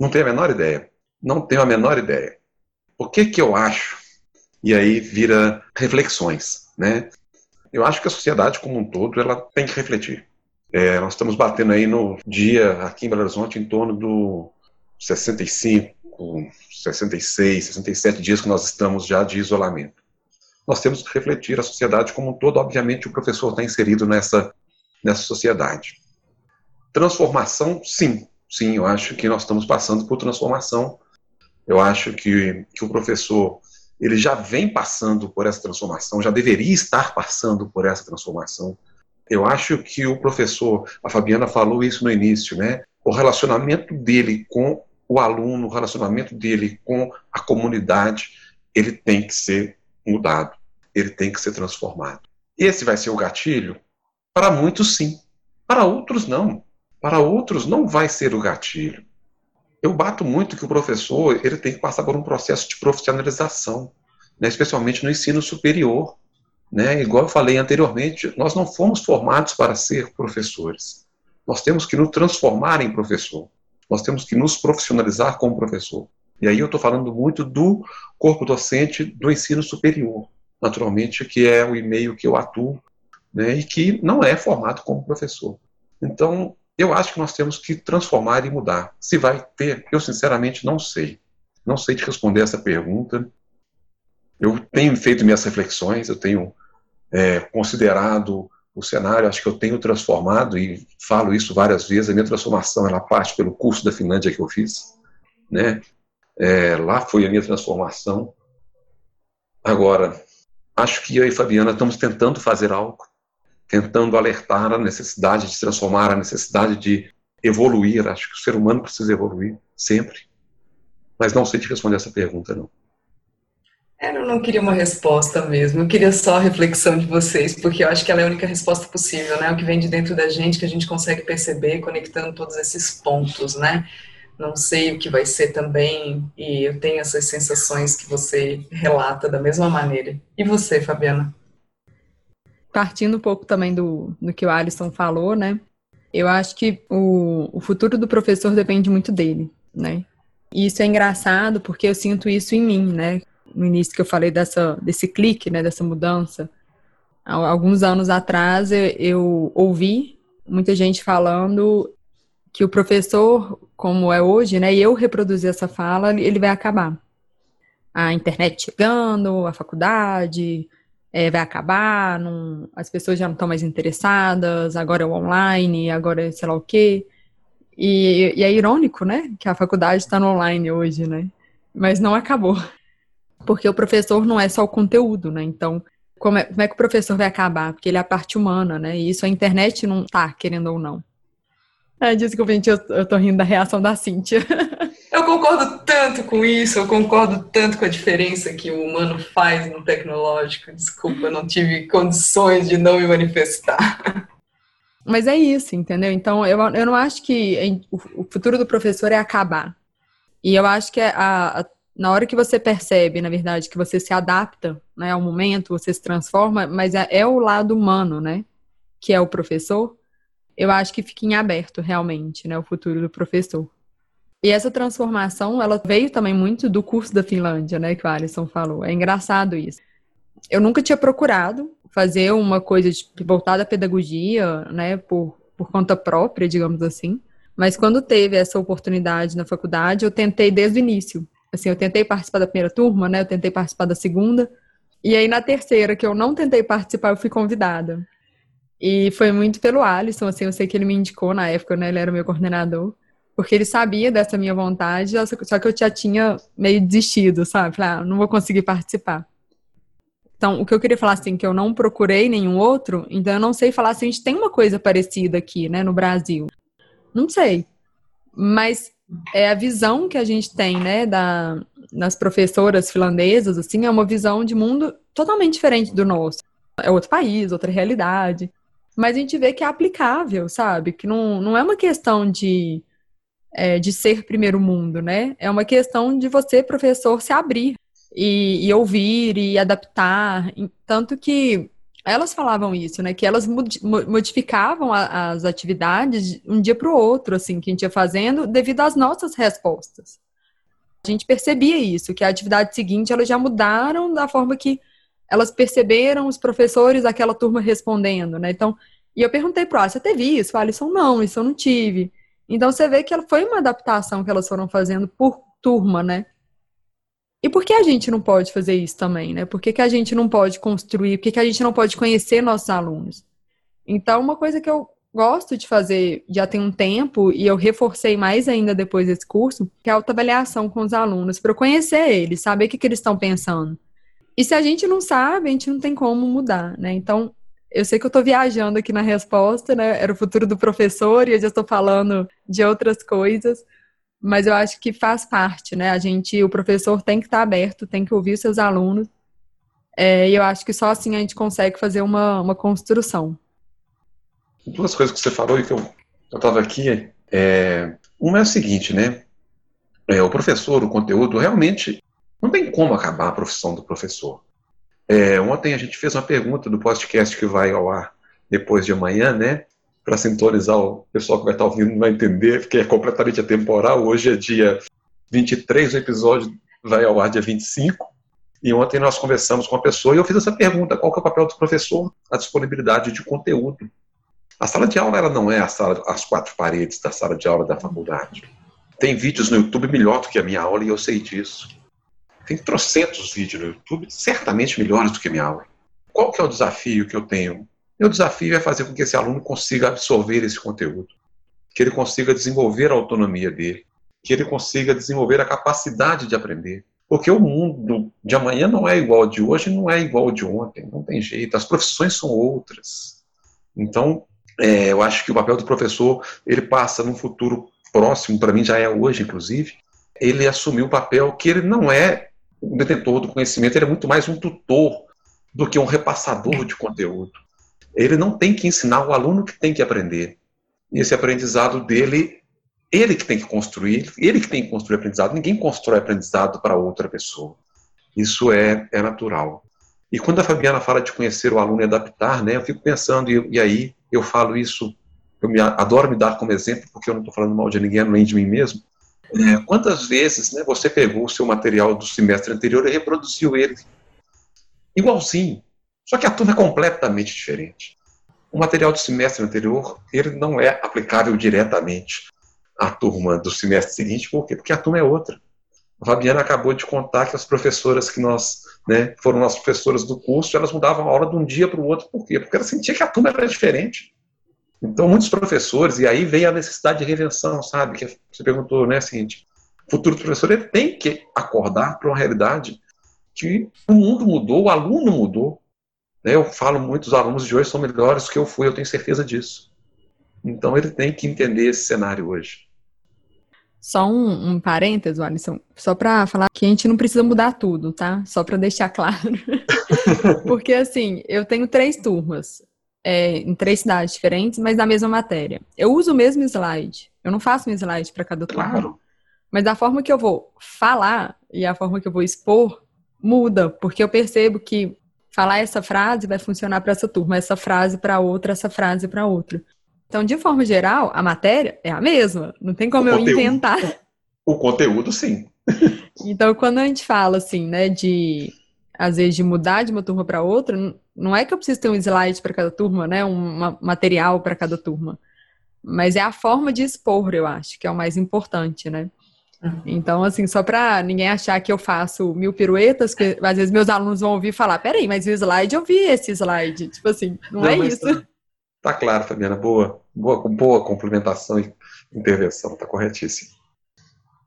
Não tenho a menor ideia. Não tenho a menor ideia. O que que eu acho? E aí vira reflexões, né? Eu acho que a sociedade como um todo ela tem que refletir. É, nós estamos batendo aí no dia aqui em Belo Horizonte em torno do 65, 66, 67 dias que nós estamos já de isolamento. Nós temos que refletir a sociedade como um todo. Obviamente, o professor está inserido nessa nessa sociedade. Transformação, sim, sim, eu acho que nós estamos passando por transformação. Eu acho que, que o professor ele já vem passando por essa transformação, já deveria estar passando por essa transformação. Eu acho que o professor, a Fabiana falou isso no início, né? O relacionamento dele com o aluno, o relacionamento dele com a comunidade, ele tem que ser mudado, ele tem que ser transformado. Esse vai ser o gatilho? Para muitos, sim. Para outros, não. Para outros não vai ser o gatilho. Eu bato muito que o professor ele tem que passar por um processo de profissionalização, né, especialmente no ensino superior. Né? Igual eu falei anteriormente, nós não fomos formados para ser professores. Nós temos que nos transformar em professor. Nós temos que nos profissionalizar como professor. E aí eu estou falando muito do corpo docente do ensino superior, naturalmente, que é o e-mail que eu atuo, né, e que não é formado como professor. Então, eu acho que nós temos que transformar e mudar. Se vai ter, eu sinceramente não sei. Não sei te responder essa pergunta. Eu tenho feito minhas reflexões, eu tenho é, considerado o cenário, acho que eu tenho transformado e falo isso várias vezes. A minha transformação ela parte pelo curso da Finlândia que eu fiz, né? É, lá foi a minha transformação. Agora, acho que eu e Fabiana estamos tentando fazer algo tentando alertar a necessidade de transformar, a necessidade de evoluir. Acho que o ser humano precisa evoluir, sempre. Mas não sei te responder essa pergunta, não. É, eu não queria uma resposta mesmo, eu queria só a reflexão de vocês, porque eu acho que ela é a única resposta possível, né? O que vem de dentro da gente, que a gente consegue perceber conectando todos esses pontos, né? Não sei o que vai ser também, e eu tenho essas sensações que você relata da mesma maneira. E você, Fabiana? Partindo um pouco também do, do que o Alisson falou, né? Eu acho que o, o futuro do professor depende muito dele, né? E isso é engraçado porque eu sinto isso em mim, né? No início que eu falei dessa, desse clique, né? Dessa mudança. Há alguns anos atrás eu, eu ouvi muita gente falando que o professor, como é hoje, né? E eu reproduzir essa fala, ele vai acabar. A internet chegando, a faculdade, é, vai acabar, não, as pessoas já não estão mais interessadas, agora é o online, agora é sei lá o quê. E, e é irônico, né, que a faculdade está no online hoje, né? Mas não acabou. Porque o professor não é só o conteúdo, né? Então, como é, como é que o professor vai acabar? Porque ele é a parte humana, né? E isso a internet não tá, querendo ou não. É, desculpa, gente, eu, eu tô rindo da reação da Cíntia. Eu concordo tanto com isso, eu concordo tanto com a diferença que o humano faz no tecnológico. Desculpa, eu não tive condições de não me manifestar. Mas é isso, entendeu? Então, eu, eu não acho que o futuro do professor é acabar. E eu acho que a, a na hora que você percebe, na verdade, que você se adapta né, ao momento, você se transforma, mas é, é o lado humano, né? Que é o professor, eu acho que fica em aberto realmente, né? O futuro do professor. E essa transformação, ela veio também muito do curso da Finlândia, né? Que o Alisson falou. É engraçado isso. Eu nunca tinha procurado fazer uma coisa voltada à pedagogia, né? Por, por conta própria, digamos assim. Mas quando teve essa oportunidade na faculdade, eu tentei desde o início. Assim, eu tentei participar da primeira turma, né? Eu tentei participar da segunda. E aí, na terceira, que eu não tentei participar, eu fui convidada. E foi muito pelo Alisson, assim, eu sei que ele me indicou na época, né? Ele era meu coordenador. Porque ele sabia dessa minha vontade, só que eu já tinha meio desistido, sabe? Falei, ah, não vou conseguir participar. Então, o que eu queria falar, assim, que eu não procurei nenhum outro, então eu não sei falar se a gente tem uma coisa parecida aqui, né, no Brasil. Não sei. Mas é a visão que a gente tem, né, da, das professoras finlandesas, assim, é uma visão de mundo totalmente diferente do nosso. É outro país, outra realidade. Mas a gente vê que é aplicável, sabe? Que não, não é uma questão de, é, de ser primeiro mundo, né? É uma questão de você, professor, se abrir e, e ouvir e adaptar. Tanto que elas falavam isso, né? Que elas modificavam as atividades de um dia para o outro, assim, que a gente ia fazendo, devido às nossas respostas. A gente percebia isso, que a atividade seguinte elas já mudaram da forma que elas perceberam os professores daquela turma respondendo, né? Então, e eu perguntei para você teve isso? O Alisson, não, isso eu não tive. Então você vê que foi uma adaptação que elas foram fazendo por turma, né? E por que a gente não pode fazer isso também, né? Por que, que a gente não pode construir? Por que, que a gente não pode conhecer nossos alunos? Então, uma coisa que eu gosto de fazer já tem um tempo, e eu reforcei mais ainda depois desse curso, que é a autoavaliação com os alunos, para eu conhecer eles, saber o que, que eles estão pensando. E se a gente não sabe, a gente não tem como mudar, né? Então, eu sei que eu estou viajando aqui na resposta, né? Era o futuro do professor e eu já estou falando de outras coisas, mas eu acho que faz parte, né? A gente, o professor tem que estar aberto, tem que ouvir seus alunos, é, e eu acho que só assim a gente consegue fazer uma, uma construção. Duas coisas que você falou e que eu estava aqui, é, uma é o seguinte, né? É, o professor, o conteúdo, realmente não tem como acabar a profissão do professor. É, ontem a gente fez uma pergunta do podcast que vai ao ar depois de amanhã, né? para sintonizar o pessoal que vai estar ouvindo não vai entender, porque é completamente atemporal. Hoje é dia 23, o episódio vai ao ar dia 25. E ontem nós conversamos com a pessoa e eu fiz essa pergunta: qual é o papel do professor? A disponibilidade de conteúdo. A sala de aula ela não é a sala, as quatro paredes da sala de aula da faculdade. Tem vídeos no YouTube melhor do que a minha aula e eu sei disso. Tem trocentos vídeos no YouTube, certamente melhores do que minha aula. Qual que é o desafio que eu tenho meu desafio é fazer com que esse aluno consiga absorver esse conteúdo, que ele consiga desenvolver a autonomia dele, que ele consiga desenvolver a capacidade de aprender. Porque o mundo de amanhã não é igual ao de hoje, não é igual ao de ontem, não tem jeito. As profissões são outras. Então, é, eu acho que o papel do professor ele passa num futuro próximo, para mim já é hoje, inclusive, ele assumiu o papel que ele não é um detentor do conhecimento, ele é muito mais um tutor do que um repassador de conteúdo ele não tem que ensinar o aluno que tem que aprender. E esse aprendizado dele, ele que tem que construir, ele que tem que construir aprendizado. Ninguém constrói aprendizado para outra pessoa. Isso é, é natural. E quando a Fabiana fala de conhecer o aluno e adaptar, né, eu fico pensando, e, e aí eu falo isso, eu me, adoro me dar como exemplo, porque eu não estou falando mal de ninguém, nem de mim mesmo. É, quantas vezes né, você pegou o seu material do semestre anterior e reproduziu ele igualzinho, só que a turma é completamente diferente. O material do semestre anterior, ele não é aplicável diretamente à turma do semestre seguinte, por quê? Porque a turma é outra. A Fabiana acabou de contar que as professoras que nós, né, foram as professoras do curso, elas mudavam a aula de um dia para o outro, por quê? Porque ela sentia que a turma era diferente. Então, muitos professores, e aí vem a necessidade de revenção, sabe? Que você perguntou, né, seguinte, o futuro professor ele tem que acordar para uma realidade que o mundo mudou, o aluno mudou, né, eu falo muito, os alunos de hoje são melhores do que eu fui, eu tenho certeza disso. Então ele tem que entender esse cenário hoje. Só um, um parênteses, Alisson, só para falar que a gente não precisa mudar tudo, tá? Só para deixar claro. Porque assim, eu tenho três turmas é, em três cidades diferentes, mas na mesma matéria. Eu uso o mesmo slide. Eu não faço um slide para cada turma. Claro. Mas a forma que eu vou falar e a forma que eu vou expor muda, porque eu percebo que falar essa frase vai funcionar para essa turma, essa frase para outra, essa frase para outra. Então, de forma geral, a matéria é a mesma, não tem como o eu conteúdo, inventar. O conteúdo, sim. Então, quando a gente fala assim, né, de às vezes de mudar de uma turma para outra, não é que eu preciso ter um slide para cada turma, né, um material para cada turma, mas é a forma de expor, eu acho, que é o mais importante, né? Uhum. Então, assim, só para ninguém achar que eu faço mil piruetas, que às vezes meus alunos vão ouvir falar, peraí, mas o slide, eu vi esse slide. Tipo assim, não, não é isso. Tá, tá, claro, Fabiana, boa, boa, boa complementação e intervenção, tá corretíssimo.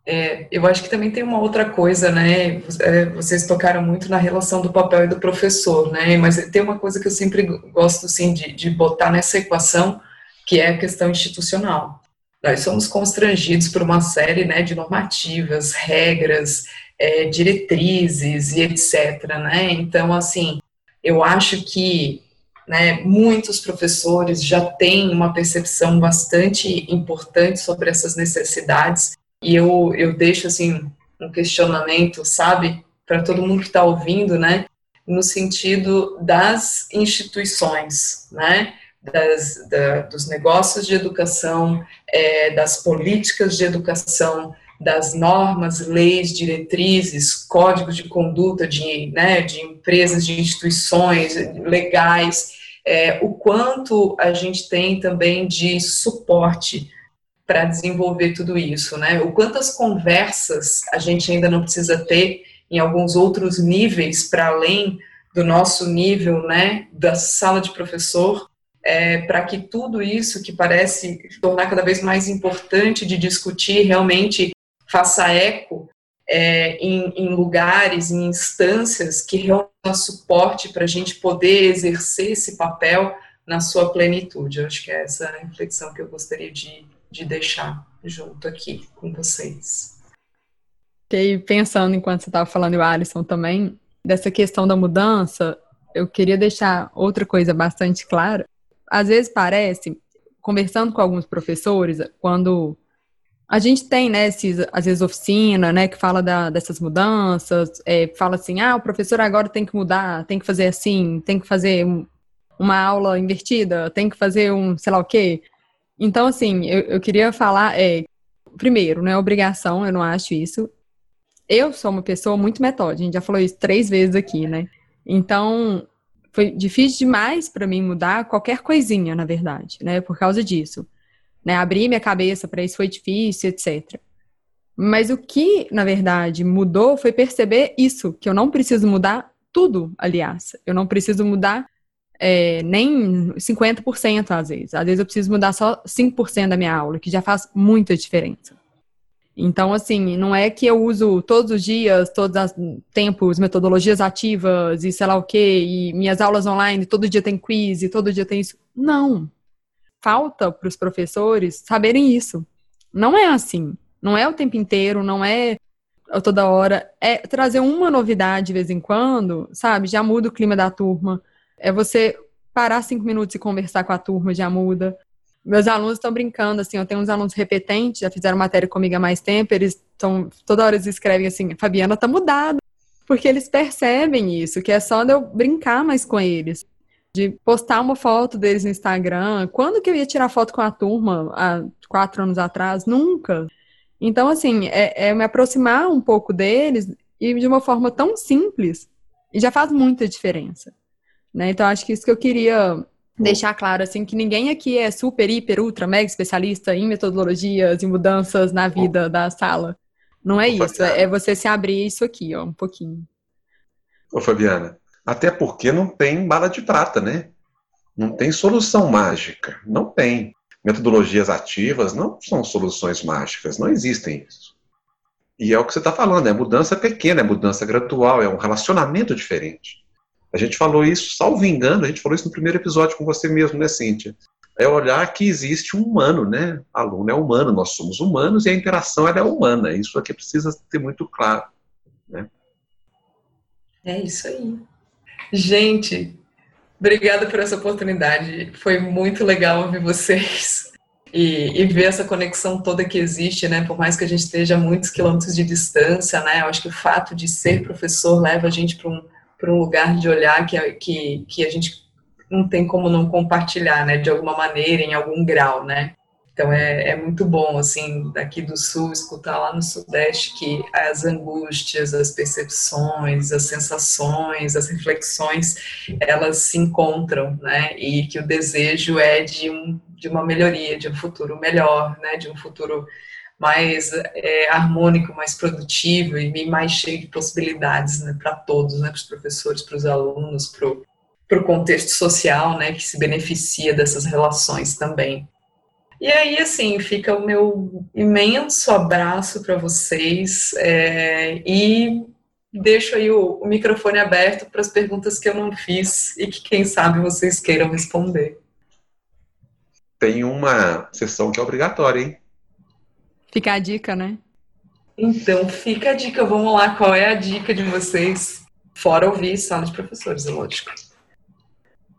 É, eu acho que também tem uma outra coisa, né? É, vocês tocaram muito na relação do papel e do professor, né? Mas tem uma coisa que eu sempre gosto, assim, de, de botar nessa equação, que é a questão institucional. Nós somos constrangidos por uma série né, de normativas, regras, é, diretrizes e etc. Né? Então, assim, eu acho que né, muitos professores já têm uma percepção bastante importante sobre essas necessidades e eu, eu deixo assim um questionamento, sabe, para todo mundo que está ouvindo, né, no sentido das instituições, né, das, da, dos negócios de educação, é, das políticas de educação, das normas, leis, diretrizes, códigos de conduta de, né, de empresas, de instituições legais, é, o quanto a gente tem também de suporte para desenvolver tudo isso, né? O quantas conversas a gente ainda não precisa ter em alguns outros níveis para além do nosso nível, né, da sala de professor, é, para que tudo isso que parece tornar cada vez mais importante de discutir realmente faça eco é, em, em, lugares, em instâncias que realmente dão suporte para a gente poder exercer esse papel na sua plenitude. Eu acho que é essa a reflexão que eu gostaria de, de deixar junto aqui com vocês. Fiquei pensando enquanto você estava falando, e o Alisson também, dessa questão da mudança, eu queria deixar outra coisa bastante clara, às vezes parece, conversando com alguns professores, quando a gente tem, né, esses, às vezes, oficina, né, que fala da, dessas mudanças, é, fala assim, ah, o professor agora tem que mudar, tem que fazer assim, tem que fazer uma aula invertida, tem que fazer um sei lá o quê. Então, assim, eu, eu queria falar, é, primeiro, não é obrigação, eu não acho isso. Eu sou uma pessoa muito metódica, a gente já falou isso três vezes aqui, né? Então, foi difícil demais para mim mudar qualquer coisinha, na verdade, né? Por causa disso. Né? Abrir minha cabeça para isso foi difícil, etc. Mas o que, na verdade, mudou foi perceber isso, que eu não preciso mudar tudo, aliás. Eu não preciso mudar é, nem 50% às vezes. Às vezes eu preciso mudar só 5% da minha aula, que já faz muita diferença. Então, assim, não é que eu uso todos os dias, todos os tempos, metodologias ativas e sei lá o quê, e minhas aulas online, todo dia tem quiz e todo dia tem isso. Não. Falta para os professores saberem isso. Não é assim. Não é o tempo inteiro, não é toda hora. É trazer uma novidade de vez em quando, sabe? Já muda o clima da turma. É você parar cinco minutos e conversar com a turma, já muda. Meus alunos estão brincando, assim, eu tenho uns alunos repetentes, já fizeram matéria comigo há mais tempo, eles estão, toda hora eles escrevem assim, Fabiana tá mudada, porque eles percebem isso, que é só eu brincar mais com eles, de postar uma foto deles no Instagram. Quando que eu ia tirar foto com a turma, há quatro anos atrás? Nunca. Então, assim, é, é me aproximar um pouco deles e de uma forma tão simples, e já faz muita diferença. Né? Então, acho que isso que eu queria deixar claro assim que ninguém aqui é super, hiper, ultra, mega especialista em metodologias e mudanças na vida da sala. Não é isso, Fabiana. é você se abrir isso aqui, ó, um pouquinho. Ô Fabiana, até porque não tem bala de prata, né? Não tem solução mágica, não tem. Metodologias ativas não são soluções mágicas, não existem isso. E é o que você está falando, é mudança pequena, é mudança gradual, é um relacionamento diferente. A gente falou isso, salvo engano, a gente falou isso no primeiro episódio com você mesmo, né, Cíntia? É olhar que existe um humano, né? Aluno é humano, nós somos humanos e a interação é humana. Isso aqui precisa ter muito claro, né? É isso aí. Gente, obrigada por essa oportunidade. Foi muito legal ouvir vocês. e, e, ver essa conexão toda que existe, né? Por mais que a gente esteja a muitos quilômetros de distância, né? Eu acho que o fato de ser professor leva a gente para um, um lugar de olhar que, que, que a gente não tem como não compartilhar, né? De alguma maneira, em algum grau, né? Então é, é muito bom, assim, daqui do sul, escutar lá no sudeste que as angústias, as percepções, as sensações, as reflexões, elas se encontram, né? E que o desejo é de, um, de uma melhoria, de um futuro melhor, né? De um futuro mais é, harmônico, mais produtivo e mais cheio de possibilidades né, para todos, né, para os professores, para os alunos, para o contexto social, né, que se beneficia dessas relações também. E aí, assim, fica o meu imenso abraço para vocês é, e deixo aí o, o microfone aberto para as perguntas que eu não fiz e que, quem sabe, vocês queiram responder. Tem uma sessão que é obrigatória, hein? Fica a dica, né? Então, fica a dica. Vamos lá, qual é a dica de vocês? Fora ouvir sala de professores, é lógico.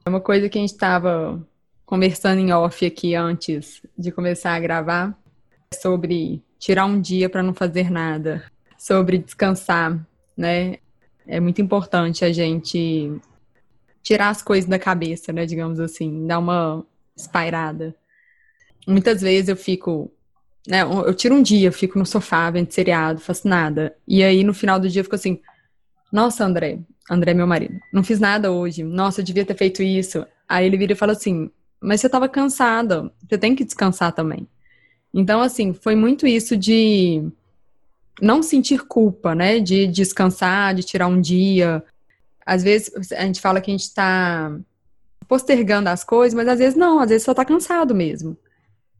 É uma coisa que a gente estava conversando em off aqui antes de começar a gravar sobre tirar um dia para não fazer nada, sobre descansar, né? É muito importante a gente tirar as coisas da cabeça, né, digamos assim, dar uma espairada. Muitas vezes eu fico, né, eu tiro um dia, fico no sofá vendo seriado, faço nada. E aí no final do dia eu fico assim: "Nossa, André, André meu marido, não fiz nada hoje. Nossa, eu devia ter feito isso". Aí ele vira e fala assim: mas você estava cansada, você tem que descansar também. Então, assim, foi muito isso de não sentir culpa, né? De descansar, de tirar um dia. Às vezes a gente fala que a gente está postergando as coisas, mas às vezes não, às vezes só está cansado mesmo.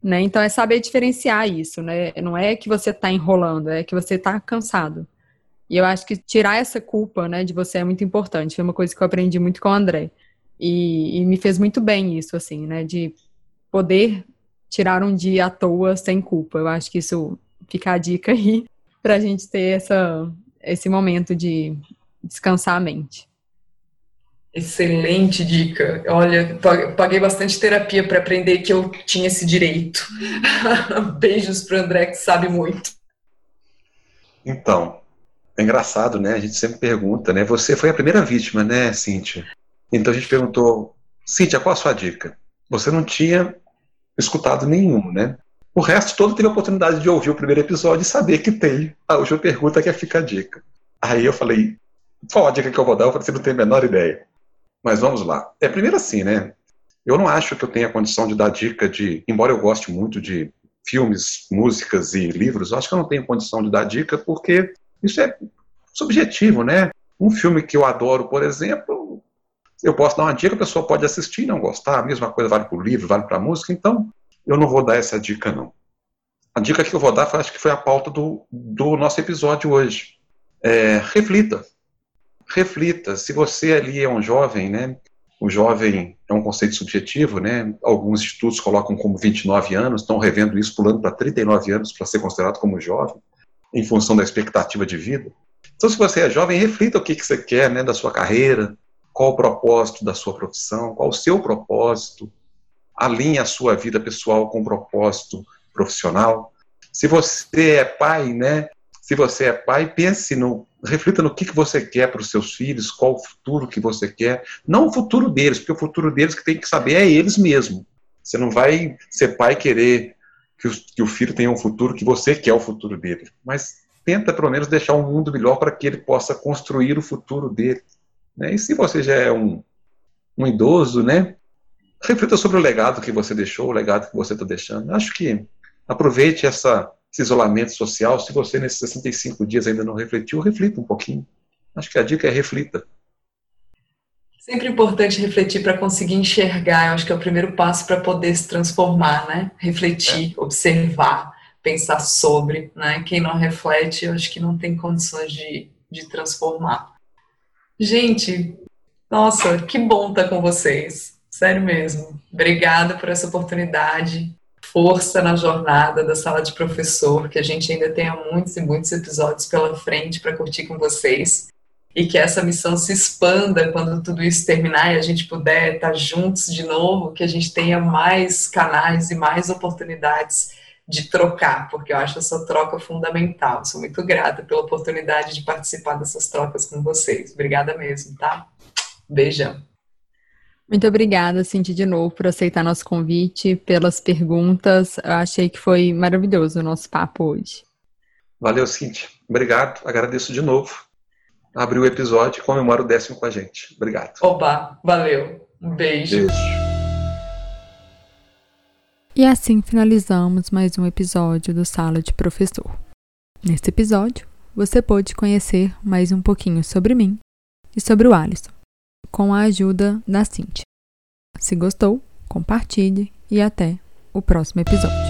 Né? Então é saber diferenciar isso, né? Não é que você está enrolando, é que você está cansado. E eu acho que tirar essa culpa, né, de você é muito importante. Foi uma coisa que eu aprendi muito com o André. E, e me fez muito bem isso, assim, né? De poder tirar um dia à toa sem culpa. Eu acho que isso fica a dica aí para a gente ter essa, esse momento de descansar a mente. Excelente dica. Olha, paguei bastante terapia para aprender que eu tinha esse direito. Beijos para André, que sabe muito. Então, é engraçado, né? A gente sempre pergunta, né? Você foi a primeira vítima, né, Cíntia? Então a gente perguntou, Cíntia, qual a sua dica? Você não tinha escutado nenhum, né? O resto todo teve a oportunidade de ouvir o primeiro episódio e saber que tem a última pergunta que é fica a dica. Aí eu falei, qual a dica que eu vou dar? Eu falei, você não tem a menor ideia. Mas vamos lá. É primeiro assim, né? Eu não acho que eu tenha condição de dar dica de, embora eu goste muito de filmes, músicas e livros, eu acho que eu não tenho condição de dar dica porque isso é subjetivo, né? Um filme que eu adoro, por exemplo, eu posso dar uma dica, a pessoa pode assistir e não gostar, a mesma coisa vale para o livro, vale para a música, então eu não vou dar essa dica, não. A dica que eu vou dar, acho que foi a pauta do, do nosso episódio hoje. É, reflita. Reflita. Se você ali é um jovem, né? O jovem é um conceito subjetivo, né? Alguns estudos colocam como 29 anos, estão revendo isso, pulando para 39 anos para ser considerado como jovem, em função da expectativa de vida. Então, se você é jovem, reflita o que, que você quer, né? Da sua carreira, qual o propósito da sua profissão, qual o seu propósito, alinhe a sua vida pessoal com o propósito profissional. Se você é pai, né? Se você é pai, pense no, reflita no que, que você quer para os seus filhos, qual o futuro que você quer. Não o futuro deles, porque o futuro deles que tem que saber é eles mesmos. Você não vai ser pai querer que o, que o filho tenha um futuro que você quer o futuro dele. Mas tenta pelo menos deixar um mundo melhor para que ele possa construir o futuro dele. Né? E se você já é um, um idoso, né? reflita sobre o legado que você deixou, o legado que você está deixando. Acho que aproveite essa, esse isolamento social. Se você nesses 65 dias ainda não refletiu, reflita um pouquinho. Acho que a dica é reflita. Sempre importante refletir para conseguir enxergar. Eu acho que é o primeiro passo para poder se transformar, né? Refletir, é. observar, pensar sobre, né? Quem não reflete, eu acho que não tem condições de, de transformar. Gente, nossa, que bom estar com vocês. Sério mesmo. Obrigada por essa oportunidade. Força na jornada da sala de professor, que a gente ainda tenha muitos e muitos episódios pela frente para curtir com vocês. e que essa missão se expanda quando tudo isso terminar e a gente puder estar juntos de novo, que a gente tenha mais canais e mais oportunidades de trocar, porque eu acho essa troca fundamental. Sou muito grata pela oportunidade de participar dessas trocas com vocês. Obrigada mesmo, tá? Beijão. Muito obrigada, Cinti, de novo, por aceitar nosso convite, pelas perguntas. Eu achei que foi maravilhoso o nosso papo hoje. Valeu, Cinti. Obrigado. Agradeço de novo. Abriu o episódio e comemora o décimo com a gente. Obrigado. Opa, valeu. Um beijo. beijo. E assim finalizamos mais um episódio do Sala de Professor. Neste episódio, você pôde conhecer mais um pouquinho sobre mim e sobre o Alisson, com a ajuda da Cintia. Se gostou, compartilhe e até o próximo episódio.